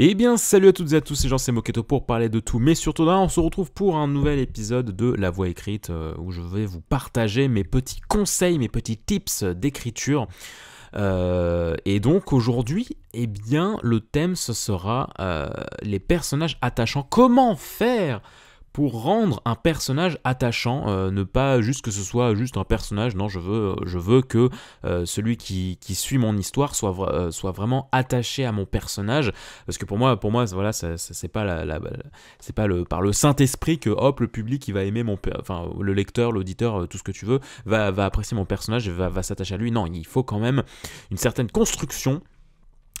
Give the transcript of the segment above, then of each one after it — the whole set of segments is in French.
Eh bien, salut à toutes et à tous, c'est Jean, c'est Moketo pour parler de tout, mais surtout là, on se retrouve pour un nouvel épisode de La Voix écrite euh, où je vais vous partager mes petits conseils, mes petits tips d'écriture. Euh, et donc aujourd'hui, eh bien, le thème ce sera euh, les personnages attachants. Comment faire pour rendre un personnage attachant, euh, ne pas juste que ce soit juste un personnage, non, je veux, veux que euh, celui qui, suit mon histoire soit, euh, vraiment attaché à mon personnage, parce que pour moi, pour moi voilà, c'est pas, le, par le Saint-Esprit que hop, le public va aimer mon, enfin, le lecteur, l'auditeur, tout ce que tu veux, va, apprécier mon personnage et va, s'attacher à lui. Non, il faut quand même une certaine construction,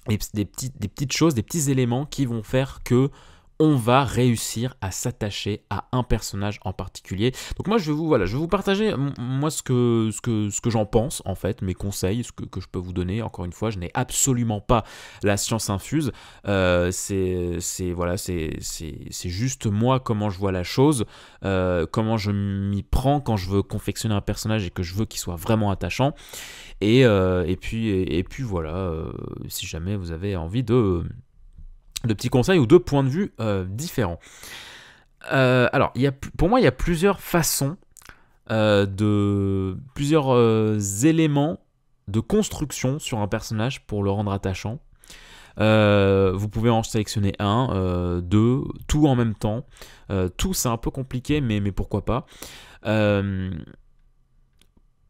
des petites choses, des petits éléments qui vont faire que on va réussir à s'attacher à un personnage en particulier. Donc moi je vais vous voilà, je vais vous partager moi ce que ce que ce que j'en pense en fait, mes conseils, ce que, que, je peux vous donner. Encore une fois, je n'ai absolument pas la science infuse. Euh, c'est voilà, c'est juste moi comment je vois la chose, euh, comment je m'y prends quand je veux confectionner un personnage et que je veux qu'il soit vraiment attachant. Et, euh, et puis et, puis voilà, si jamais vous avez envie de de petits conseils ou deux points de vue euh, différents. Euh, alors, pour moi, il y a plusieurs façons euh, de. plusieurs éléments de construction sur un personnage pour le rendre attachant. vous pouvez en sélectionner un, deux, tout en même temps. tout, c'est un peu compliqué, mais pourquoi pas.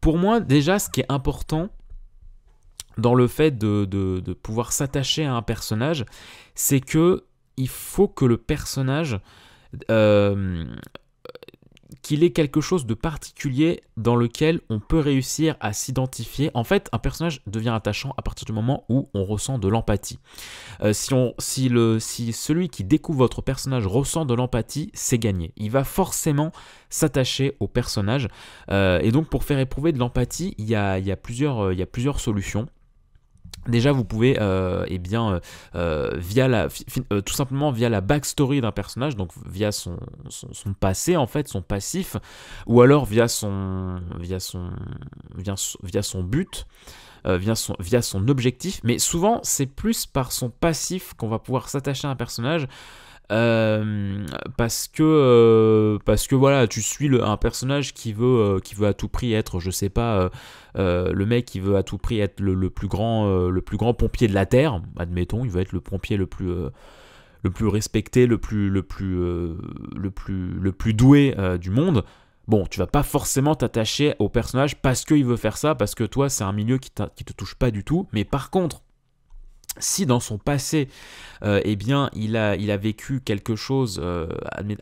pour moi, déjà, ce qui est important, dans le fait de, pouvoir s'attacher à un personnage, c'est que il faut que le personnage euh, qu'il ait quelque chose de particulier dans lequel on peut réussir à s'identifier. En fait, un personnage devient attachant à partir du moment où on ressent de l'empathie. Euh, si, si, le, si celui qui découvre votre personnage ressent de l'empathie, c'est gagné. Il va forcément s'attacher au personnage. Euh, et donc, pour faire éprouver de l'empathie, il il y a plusieurs solutions. Déjà, vous pouvez, euh, eh bien, euh, euh, via la, tout simplement via la backstory d'un personnage, donc via son, passé en fait, son passif, ou alors via son, via son, via, via son but, via, son, via son objectif. Mais souvent, c'est plus par son passif qu'on va pouvoir s'attacher à un personnage. Euh, parce que euh, parce que voilà tu suis le, un personnage qui veut euh, à tout prix être je sais pas le mec qui veut à tout prix être le, plus grand le plus grand pompier de la terre admettons il veut être le pompier le plus le plus respecté le plus le plus le plus le plus doué du monde Bon, tu vas pas forcément t'attacher au personnage parce qu'il veut faire ça, parce que toi, c'est un milieu qui, qui te touche pas du tout. Mais par contre, si dans son passé, euh, eh bien, il a, vécu quelque chose, euh,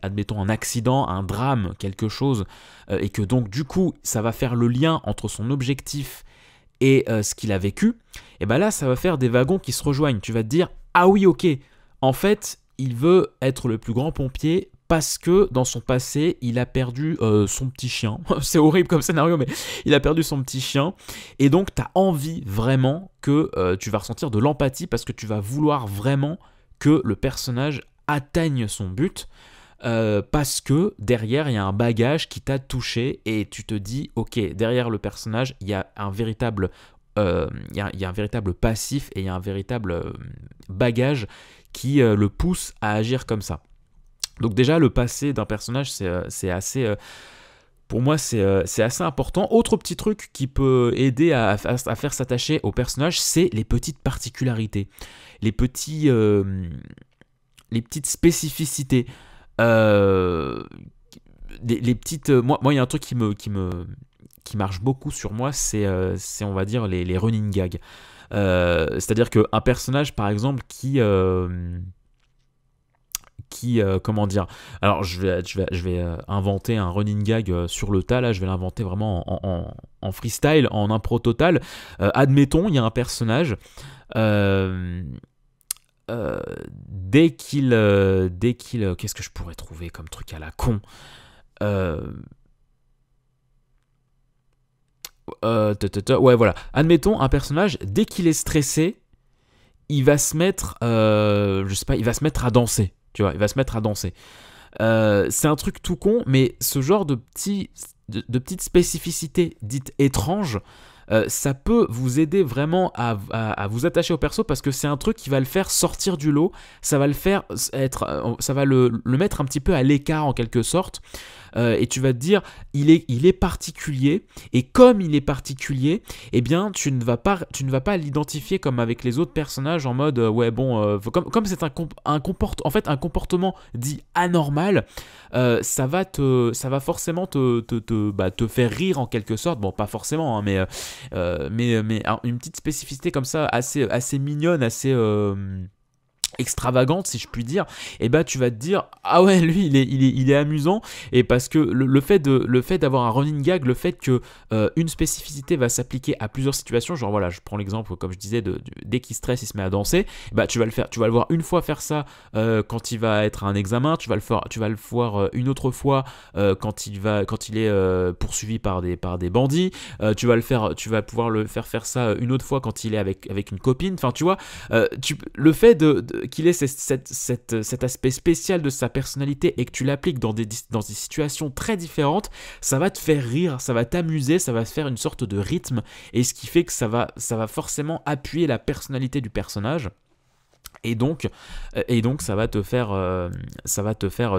admettons un accident, un drame, quelque chose, euh, et que donc du coup, ça va faire le lien entre son objectif et ce qu'il a vécu, et eh bien là, ça va faire des wagons qui se rejoignent. Tu vas te dire, ah oui, ok, en fait, il veut être le plus grand pompier parce que dans son passé, il a perdu euh, son petit chien. c'est horrible comme scénario, mais il a perdu son petit chien. Et donc, tu as envie vraiment que euh, tu vas ressentir de l'empathie parce que tu vas vouloir vraiment que le personnage atteigne son but. Euh, parce que derrière il y a un bagage qui t'a touché et tu te dis ok derrière le personnage il y a un véritable il y, a, y, a un véritable passif et il y a un véritable bagage qui le pousse à agir comme ça donc déjà, le passé d'un personnage, c'est euh, assez... Euh, pour moi, euh, c'est assez important. Autre petit truc qui peut aider à, faire s'attacher au personnage, c'est les petites particularités, les, petits, les petites spécificités. les, petites, moi, il y a un truc qui me, marche beaucoup sur moi, c'est, on va dire, les running gags. C'est-à-dire qu'un personnage, par exemple, qui qui, euh, comment dire, alors je vais, je vais, je vais euh, inventer un running gag euh, sur le tas, je vais l'inventer vraiment en, en, freestyle, en impro total. admettons, il y a un personnage, dès qu'il, dès qu'il, qu'est-ce que je pourrais trouver comme truc à la con ouais voilà, admettons un personnage, dès qu'il est stressé, il va se mettre, je sais pas, il va se mettre à danser tu vois, il va se mettre à danser. Euh, c'est un truc tout con, mais ce genre de, petits, de, petites spécificités dites étranges, ça peut vous aider vraiment à, vous attacher au perso parce que c'est un truc qui va le faire sortir du lot, ça va le faire être, ça va le mettre un petit peu à l'écart en quelque sorte. Euh, et tu vas te dire il est, il est particulier. Et comme il est particulier, eh bien tu ne vas pas, tu ne vas pas l'identifier comme avec les autres personnages en mode euh, ouais bon euh, comme comme c'est un, un comportement en fait un comportement dit anormal, ça va te ça va forcément te te, te, bah, te, faire rire en quelque sorte. Bon pas forcément hein, mais mais mais une petite spécificité comme ça assez assez mignonne assez extravagante si je puis dire et eh bah ben, tu vas te dire ah ouais lui il est, il est, amusant. Et parce que le, fait de le fait d'avoir un running gag le fait que euh, une spécificité va s'appliquer à plusieurs situations genre voilà je prends l'exemple comme je disais de, dès qu'il stresse il se met à danser bah tu vas le faire tu vas le voir une fois faire ça euh, quand il va être à un examen tu vas le faire tu vas le voir euh, une autre fois quand il va quand il est poursuivi par des par des bandits tu vas le faire tu vas pouvoir le faire faire ça une autre fois quand il est avec avec une copine. Enfin tu vois le fait de qu'il ait cet aspect spécial de sa personnalité et que tu l'appliques dans des, situations très différentes, ça va te faire rire, ça va t'amuser, ça va faire une sorte de rythme, et ce qui fait que ça va, forcément appuyer la personnalité du personnage. Et donc, euh, ça va te faire, euh,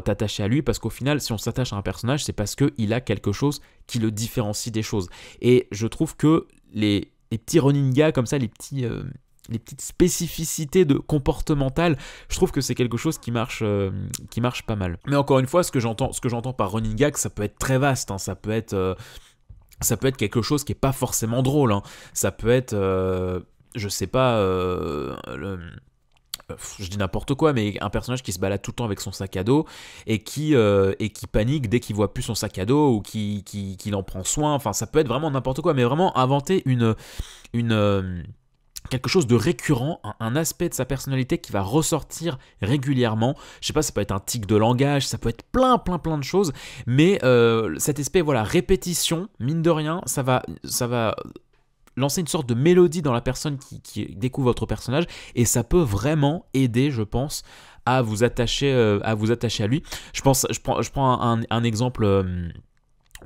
t'attacher à lui parce qu'au final, si on s'attache à un personnage, c'est parce qu'il a quelque chose qui le différencie des choses. Et je trouve que les, petits running comme ça, les petits, euh, les petites spécificités de comportementales, je trouve que c'est quelque chose qui marche, euh, qui marche pas mal. Mais encore une fois, ce que j'entends, par running gag, ça peut être très vaste, hein. ça peut être, euh, ça peut être quelque chose qui est pas forcément drôle. Hein. Ça peut être, euh, je sais pas, je dis n'importe quoi, mais un personnage qui se balade tout le temps avec son sac à dos et qui, et qui panique dès qu'il voit plus son sac à dos ou qui, qui, qui en prend soin. Enfin, ça peut être vraiment n'importe quoi, mais vraiment inventer une, une, quelque chose de récurrent, un, aspect de sa personnalité qui va ressortir régulièrement. Je sais pas, ça peut être un tic de langage, ça peut être plein, plein, plein de choses, mais euh, cet aspect, voilà, répétition, mine de rien, ça va, lancer une sorte de mélodie dans la personne qui, découvre votre personnage, et ça peut vraiment aider, je pense, à vous attacher, euh, à lui. Je pense, je prends, je prends un, exemple. Euh,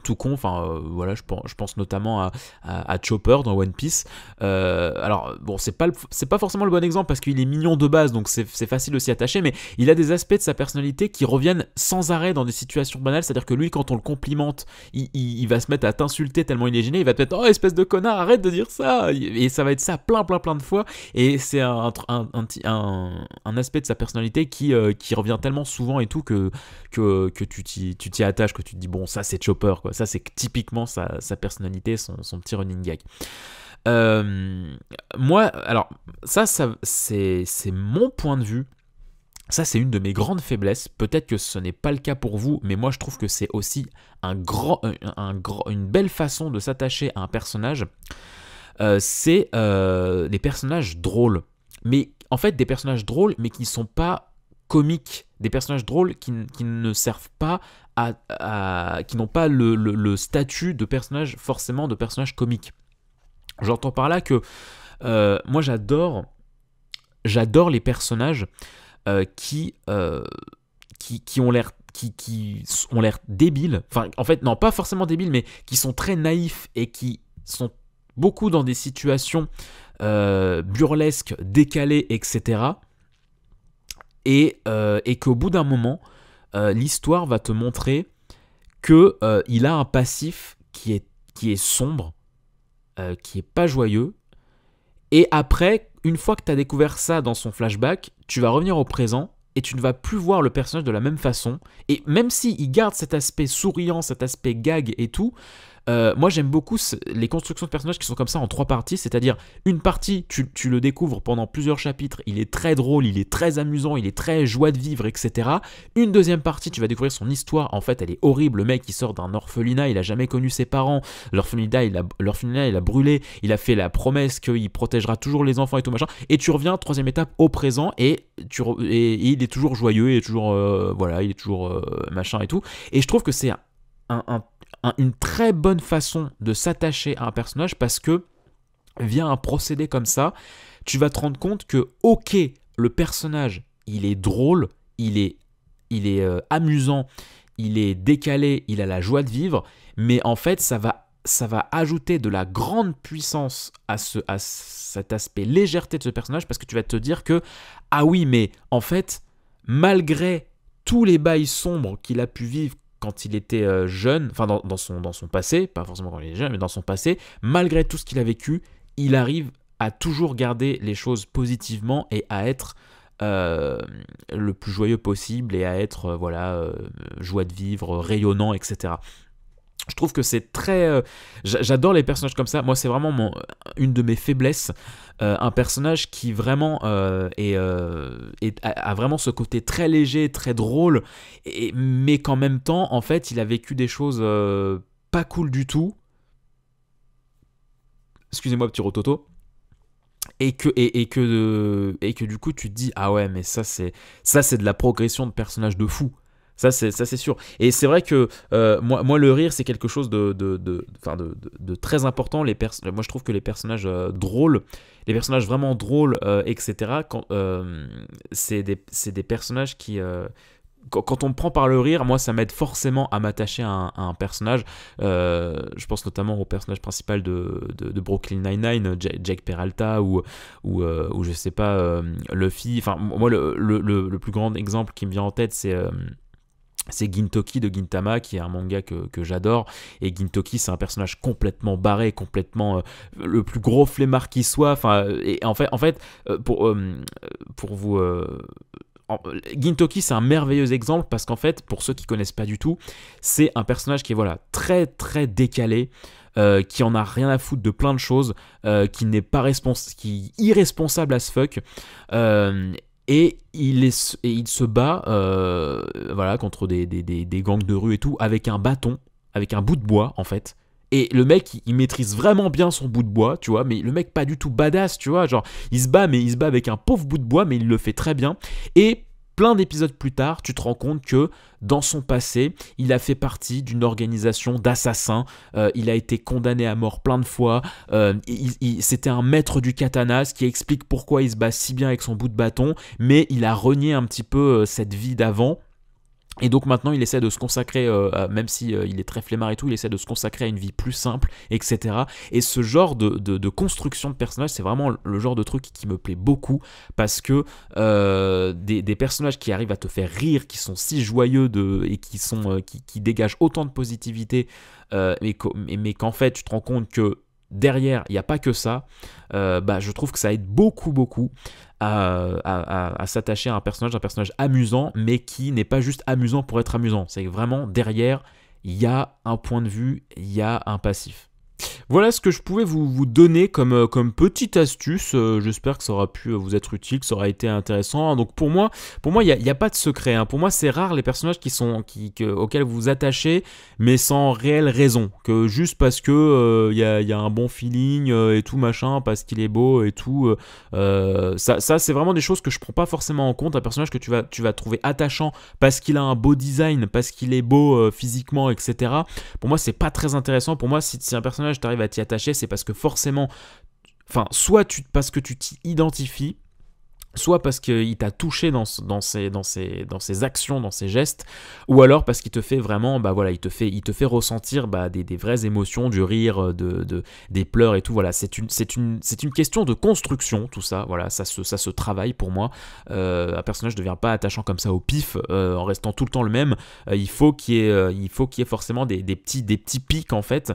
tout con, enfin euh, voilà, je pense, je pense notamment à, Chopper dans One Piece. Euh, alors bon, c'est pas, c'est pas forcément le bon exemple parce qu'il est mignon de base, donc c'est, facile de s'y attacher, mais il a des aspects de sa personnalité qui reviennent sans arrêt dans des situations banales, c'est-à-dire que lui, quand on le complimente, il, va se mettre à t'insulter tellement il est gêné, il va te mettre oh espèce de connard, arrête de dire ça, et ça va être ça plein plein plein de fois, et c'est un, un, un, aspect de sa personnalité qui, euh, qui revient tellement souvent et tout que, que, que tu t'y attaches, que tu te dis bon ça c'est Chopper ça, c'est typiquement sa, personnalité, son, petit running gag. Euh, moi, alors, ça, c'est mon point de vue. Ça, c'est une de mes grandes faiblesses. Peut-être que ce n'est pas le cas pour vous, mais moi, je trouve que c'est aussi un grand, un, une belle façon de s'attacher à un personnage. Euh, c'est euh, des personnages drôles. Mais en fait, des personnages drôles, mais qui ne sont pas comiques, des personnages drôles qui, ne servent pas à, qui n'ont pas le, statut de personnage forcément de personnage comique. J'entends par là que euh, moi j'adore j'adore les personnages euh, qui, euh, qui, qui ont l'air qui, qui ont l'air débiles, enfin en fait non pas forcément débiles mais qui sont très naïfs et qui sont beaucoup dans des situations burlesques, décalées, etc et, euh, et qu'au bout d'un moment, euh, l'histoire va te montrer que euh, il a un passif qui est, sombre, qui est pas joyeux. Et après, une fois que tu as découvert ça dans son flashback, tu vas revenir au présent et tu ne vas plus voir le personnage de la même façon. Et même il garde cet aspect souriant, cet aspect gag et tout, euh, moi, j'aime beaucoup les constructions de personnages qui sont comme ça en trois parties, c'est-à-dire une partie, tu, le découvres pendant plusieurs chapitres, il est très drôle, il est très amusant, il est très joie de vivre, etc. Une deuxième partie, tu vas découvrir son histoire, en fait, elle est horrible, le mec, il sort d'un orphelinat, il a jamais connu ses parents, l'orphelinat, il a, il a brûlé, il a fait la promesse qu'il protégera toujours les enfants et tout machin, et tu reviens, troisième étape, au présent, et, il est toujours joyeux, il est toujours, euh, voilà, il est toujours euh, machin et tout, et je trouve que c'est un une très bonne façon de s'attacher à un personnage parce que via un procédé comme ça, tu vas te rendre compte que ok, le personnage, il est drôle, il est, il est euh, amusant, il est décalé, il a la joie de vivre, mais en fait, ça va ça va ajouter de la grande puissance à, ce, à cet aspect légèreté de ce personnage parce que tu vas te dire que, ah oui, mais en fait, malgré tous les bails sombres qu'il a pu vivre quand il était euh, jeune, enfin dans, son, passé, pas forcément quand il est jeune, mais dans son passé, malgré tout ce qu'il a vécu, il arrive à toujours garder les choses positivement et à être euh, le plus joyeux possible et à être euh, voilà joie de vivre, rayonnant, etc. Je trouve que c'est très. Euh, j'adore les personnages comme ça. Moi, c'est vraiment une de mes faiblesses. Euh, un personnage qui vraiment euh, est, a, vraiment ce côté très léger, très drôle, mais qu'en même temps, en fait, il a vécu des choses pas cool du tout. Excusez-moi, petit rototo. Et que, et, que, et que du coup, tu te dis, ah ouais, mais ça, c'est ça c'est de la progression de personnage de fou. Ça, c'est sûr. Et c'est vrai que euh, moi, moi, le rire, c'est quelque chose de, de, de, de, très important. Les moi, je trouve que les personnages euh, drôles, les personnages vraiment drôles, euh, etc., c'est des, des, personnages qui, quand on me prend par le rire, moi ça m'aide forcément à m'attacher à, un personnage. je pense notamment au personnage principal de, de, Brooklyn Nine-Nine, Jake Peralta, ou, ou, ou, je sais pas, Luffy. Enfin, moi le, le, le, plus grand exemple qui me vient en tête, c'est c'est Gintoki de Gintama qui est un manga que, j'adore. Et Gintoki c'est un personnage complètement barré complètement euh, le plus gros flemmard qui soit. Enfin en fait euh, pour euh, pour vous Gintoki c'est un merveilleux exemple parce qu'en fait pour ceux qui connaissent pas du tout c'est un personnage qui est voilà très très décalé qui en a rien à foutre de plein de choses, qui n'est pas responsable, qui est irresponsable as fuck, et il, se bat euh, voilà, contre des, gangs de rue et tout avec un bâton, avec un bout de bois en fait. Et le mec, il, maîtrise vraiment bien son bout de bois, tu vois, mais le mec pas du tout badass, tu vois, genre il se bat, mais il se bat avec un pauvre bout de bois, mais il le fait très bien. Et plein d'épisodes plus tard, tu te rends compte que dans son passé, il a fait partie d'une organisation d'assassins. Euh, il a été condamné à mort plein de fois. Euh, c'était un maître du katana, ce qui explique pourquoi il se bat si bien avec son bout de bâton. Mais il a renié un petit peu euh, cette vie d'avant et donc maintenant, il essaie de se consacrer, euh, même si euh, il est très flemmard et tout, il essaie de se consacrer à une vie plus simple, etc. Et ce genre de, construction de personnages, c'est vraiment le genre de truc qui me plaît beaucoup parce que euh, des, personnages qui arrivent à te faire rire, qui sont si joyeux et qui, sont, qui, dégagent autant de positivité, mais, mais qu'en fait, tu te rends compte que derrière, il n'y a pas que ça, bah, je trouve que ça aide beaucoup, beaucoup à, s'attacher à un personnage, un personnage amusant, mais qui n'est pas juste amusant pour être amusant. C'est vraiment derrière, il y a un point de vue, il y a un passif. Voilà ce que je pouvais vous, vous donner comme, euh, comme petite astuce. Euh, j'espère que ça aura pu euh, vous être utile, que ça aura été intéressant. Donc pour moi, pour moi, il n'y a, pas de secret. Hein. Pour moi, c'est rare les personnages qui sont, qui, auxquels vous vous attachez, mais sans réelle raison. Que juste parce que il y, a, un bon feeling et tout machin, parce qu'il est beau et tout. ça, ça c'est vraiment des choses que je prends pas forcément en compte. Un personnage que tu vas, tu vas trouver attachant parce qu'il a un beau design, parce qu'il est beau physiquement, etc. Pour moi, c'est pas très intéressant. Pour moi, si, si un personnage tu arrives à t'y attacher, c'est parce que forcément, enfin, soit parce que tu t'y identifies, soit parce qu'il t'a touché dans, dans, ses, dans, dans actions, dans ses gestes, ou alors parce qu'il te fait vraiment, bah voilà, il te fait, il te fait ressentir bah, des, des, vraies émotions, du rire, de, de, des pleurs et tout. Voilà, c'est une, une, une question de construction, tout ça. Voilà, ça se, ça se travaille pour moi. Euh, un personnage ne devient pas attachant comme ça au pif, euh, en restant tout le temps le même. Euh, il faut qu'il y ait, ait forcément des, des, petits, des petits pics en fait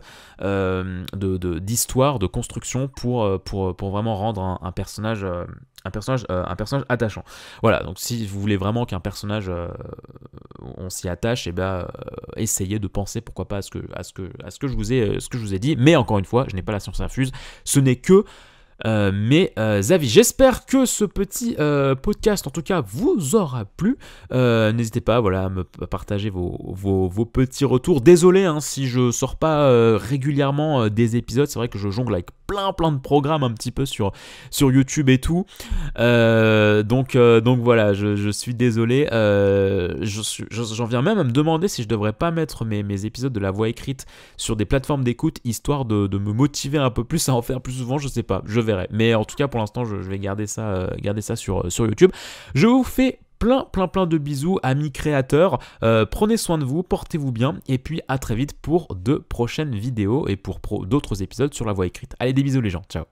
d'histoire, de construction pour, pour, pour vraiment rendre un personnage un personnage, euh, un personnage attachant. Voilà, donc si vous voulez vraiment qu'un personnage, euh, on s'y attache, et eh ben, euh, essayez de penser pourquoi pas à ce que, je vous ai dit. Mais encore une fois, je n'ai pas la science infuse, ce n'est que euh, mes euh. J'espère que ce petit euh, podcast, en tout cas, vous aura plu. N'hésitez pas voilà, à me partager vos, petits retours. Désolé hein, si je sors pas régulièrement des épisodes. C'est vrai que je jongle avec plein plein de programmes un petit peu sur, sur YouTube et tout. Donc, donc voilà, je, suis désolé. J'en viens même à me demander si je devrais pas mettre mes, épisodes de la voix écrite sur des plateformes d'écoute, histoire de, me motiver un peu plus à en faire plus souvent. Je sais pas. Je mais en tout cas, pour l'instant, je, vais garder ça, euh, garder ça sur, sur YouTube. Je vous fais Plein, plein, plein de bisous, amis créateurs. prenez soin de vous, portez-vous bien, et puis à très vite pour de prochaines vidéos et pour d'autres épisodes sur la voix écrite. Allez, des bisous les gens, ciao